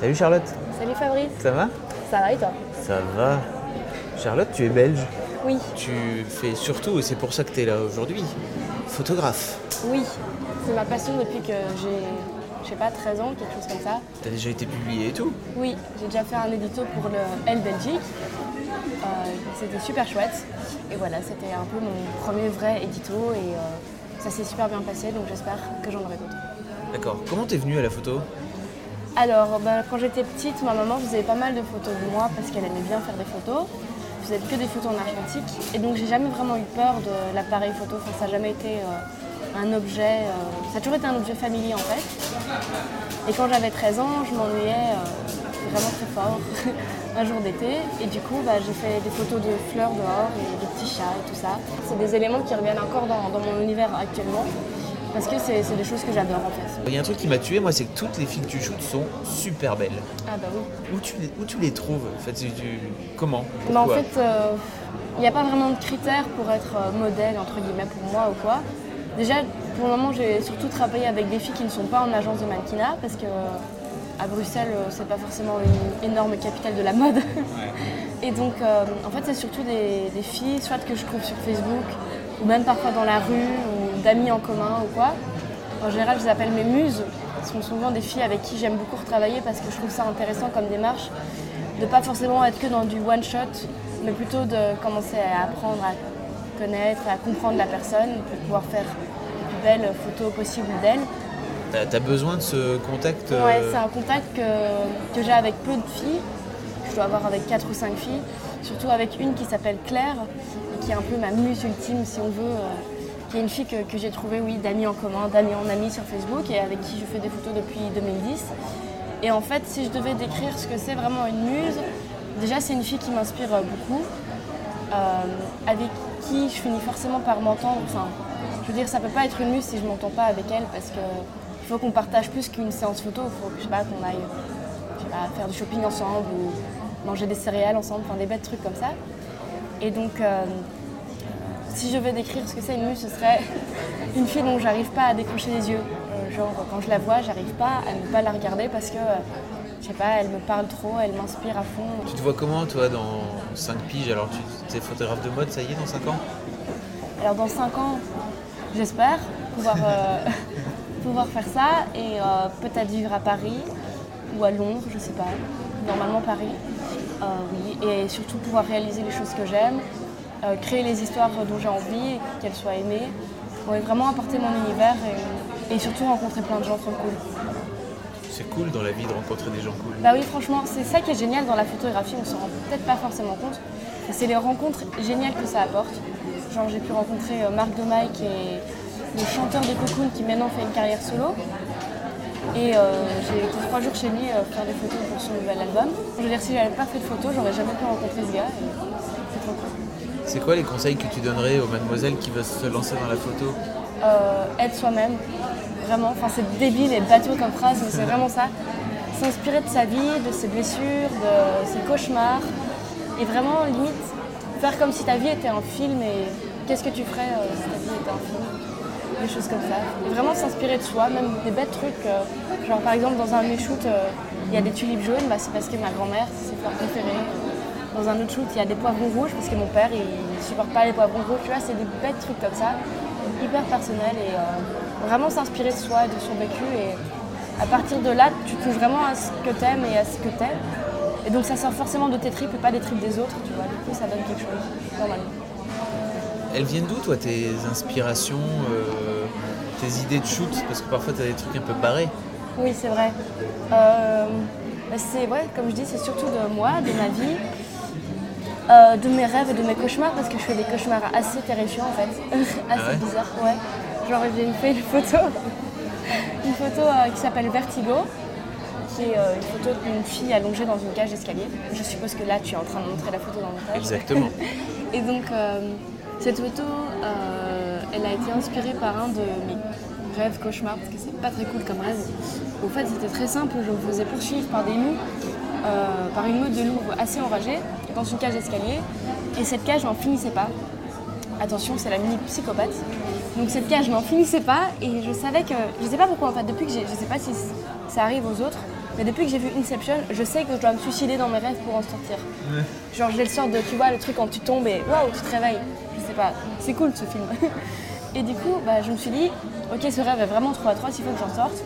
Salut Charlotte, Salut Fabrice, ça va? Ça va et toi? Ça va. Charlotte, tu es belge? Oui, Tu fais surtout, et c'est pour ça que tu es là aujourd'hui, photographe. oui, c'est ma passion depuis que j'ai, je sais pas, 13 ans, quelque chose comme ça. Tu as déjà été publié et tout? Oui, j'ai déjà fait un édito pour le L Belgique. Euh, c'était super chouette. Et voilà, c'était un peu mon premier vrai édito et euh, ça s'est super bien passé, donc j'espère que j'en aurai d'autres. D'accord. Comment t'es venue à la photo? Alors, bah, quand j'étais petite, ma maman faisait pas mal de photos de moi parce qu'elle aimait bien faire des photos. Je faisais que des photos en argentique. Et donc, j'ai jamais vraiment eu peur de l'appareil photo. Ça n'a jamais été euh, un objet. euh, ça a toujours été un objet familier en fait. Et quand j'avais 13 ans, je m'ennuyais euh, vraiment très fort un jour d'été. Et du coup, bah, j'ai fait des photos de fleurs dehors et de petits chats et tout ça. C'est des éléments qui reviennent encore dans mon univers actuellement. Parce que c'est des choses que j'adore en fait. Il y a un truc qui m'a tué, moi, c'est que toutes les filles que tu shootes sont super belles. Ah bah oui. Où tu les, où tu les trouves en fait, tu- Comment? Bah, en fait, il n'y a pas vraiment de critères pour être euh, modèle, entre guillemets, pour moi ou quoi. Déjà, pour le moment, j'ai surtout travaillé avec des filles qui ne sont pas en agence de mannequinat, parce que euh, à Bruxelles, euh, c'est pas forcément une énorme capitale de la mode. Et donc, euh, en fait, c'est surtout des, des filles, soit que je trouve sur Facebook, ou même parfois dans la rue, d'amis en commun ou quoi. En général, je les appelle mes muses. Ce sont souvent des filles avec qui j'aime beaucoup retravailler parce que je trouve ça intéressant comme démarche de pas forcément être que dans du one shot, mais plutôt de commencer à apprendre à connaître, à comprendre la personne pour pouvoir faire les plus belles photos possibles d'elle. T'as as besoin de ce contact euh, Ouais, c'est un contact que, que j'ai avec peu de filles. Je dois avoir avec 4 ou 5 filles. Surtout avec une qui s'appelle Claire, qui est un peu ma muse ultime, si on veut. Qui est une fille que, j'ai trouvée, oui, d'amis en commun, d'amis en amis sur Facebook, et avec qui je fais des photos depuis 2010. Et en fait, si je devais décrire ce que c'est vraiment une muse, déjà c'est une fille qui m'inspire euh, beaucoup, euh, avec qui je finis forcément par m'entendre. Enfin, je veux dire, ça peut pas être une muse si je m'entends pas avec elle, parce que il faut qu'on partage plus qu'une séance photo. Il faut je sais pas, qu'on aille faire du shopping ensemble ou manger des céréales ensemble, enfin des bêtes trucs comme ça. Et donc, euh, si je devais décrire ce que c'est une muse, ce serait une fille dont j'arrive pas à décrocher les yeux. Euh, genre, quand je la vois, j'arrive pas à ne pas la regarder parce que, euh, je sais pas, elle me parle trop, elle m'inspire à fond. Tu te vois comment, toi, dans 5 piges? Alors, tu es photographe de mode, ça y est, dans 5 ans? Alors dans 5 ans, j'espère pouvoir, euh, pouvoir faire ça et peut-être vivre à Paris ou à Londres, je sais pas. Normalement Paris, oui. Et surtout pouvoir réaliser les choses que j'aime, euh, créer les histoires dont j'ai envie, et qu'elles soient aimées. Ouais, vraiment apporter mon univers et, et surtout rencontrer plein de gens trop cool. C'est cool dans la vie de rencontrer des gens cool. Bah oui, franchement, c'est ça qui est génial dans la photographie, on s'en rend peut-être pas forcément compte. C'est les rencontres géniales que ça apporte. Genre, j'ai pu rencontrer euh, Marc Domaille, qui est le chanteur de Cocoon, qui maintenant fait une carrière solo. Et euh, j'ai été trois jours chez lui faire des photos pour son nouvel album. Je veux dire, si j'avais pas fait de photos, j'aurais jamais pu rencontrer ce gars. C'est trop cool. C'est quoi les conseils que tu donnerais aux mademoiselles qui veulent se lancer dans la photo euh, être soi-même, vraiment. Enfin, c'est débile et bateau comme phrase, mais c'est vraiment ça. S'inspirer de sa vie, de ses blessures, de ses cauchemars, et vraiment, limite, faire comme si ta vie était un film et qu'est-ce que tu ferais euh, si ta vie était un film? Des choses comme ça. Vraiment s'inspirer de soi, même des bêtes trucs. euh, genre, par exemple, dans un euh, il y a des tulipes jaunes, bah, c'est parce que ma grand-mère, c'est ses fleurs. Dans un autre shoot, il y a des poivrons rouges parce que mon père, il supporte pas les poivrons rouges. Tu vois, c'est des bêtes trucs comme ça, hyper personnels et euh, vraiment s'inspirer de soi et de son vécu. Et à partir de là, tu touches vraiment à ce que t'aimes et à ce que t'aimes. Et donc ça sort forcément de tes tripes et pas des tripes des autres, tu vois. Du coup, ça donne quelque chose, normalement. Elles viennent d'où, toi, tes inspirations, euh, tes idées de shoot? Parce que parfois, tu as des trucs un peu barrés. Oui, c'est vrai. Euh, bah, c'est ouais, comme je dis, c'est surtout de moi, de ma vie, euh, de mes rêves et de mes cauchemars, parce que je fais des cauchemars assez terrifiants en fait, assez ouais bizarres. Ouais. Genre j'ai fait une photo une photo euh, qui s'appelle Vertigo, qui est euh, une photo d'une fille allongée dans une cage d'escalier. Je suppose que là, tu es en train de montrer la photo dans le montage. Exactement. Et donc, cette photo, elle a été inspirée par un de mes rêves cauchemars, parce que c'est pas très cool comme rêve. Au fait, c'était très simple, je me faisais poursuivre par des loups, euh, par une meute de loups assez enragés, dans une cage d'escalier. Et cette cage n'en finissait pas. Attention, c'est la minute psychopathe. Donc cette cage n'en finissait pas et je savais que, je sais pas pourquoi en fait, depuis que j'ai, je sais pas si ça arrive aux autres, mais depuis que j'ai vu Inception, je sais que je dois me suicider dans mes rêves pour en sortir. Genre j'ai le sort de, tu vois, le truc quand tu tombes et waouh, tu te réveilles. Je sais pas, c'est cool ce film. Et du coup, bah, je me suis dit, ok, ce rêve est vraiment trop atroce, il faut que j'en sorte.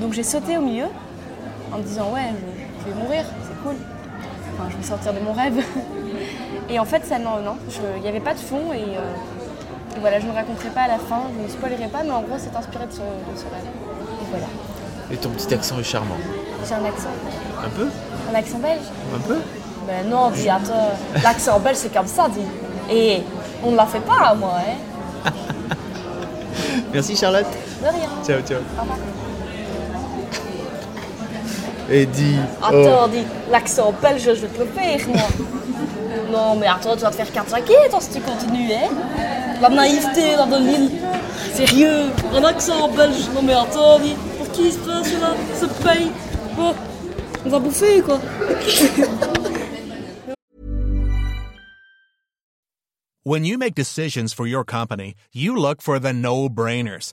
Donc j'ai sauté au milieu en me disant, ouais, je, je vais mourir, c'est cool. Sortir de mon rêve. Et en fait, ça, non, non, il n'y avait pas de fond et, euh, et voilà, je ne raconterai pas à la fin, je ne spoilerai pas, mais en gros, c'est inspiré de ce, de ce rêve. Et voilà. Et ton petit accent est charmant. J'ai un accent, Un peu un accent belge. Un peu Mais non, dis, attends, l'accent belge c'est comme ça, dis. Et on ne la fait pas, moi, hein. Merci Charlotte. De rien. Ciao, ciao. Au revoir. Et dis. oh. Attends, dis, l'accent belge, je vais te le faire, moi. Non, mais attends, tu vas te faire 4 toi, si tu continues, hein. La naïveté, là, de l'île. Sérieux, un accent belge. Non, mais attends, pour qui il se passe, là Se paye? Oh, on va bouffer, quoi. When you make decisions for your company, you look for the no-brainers.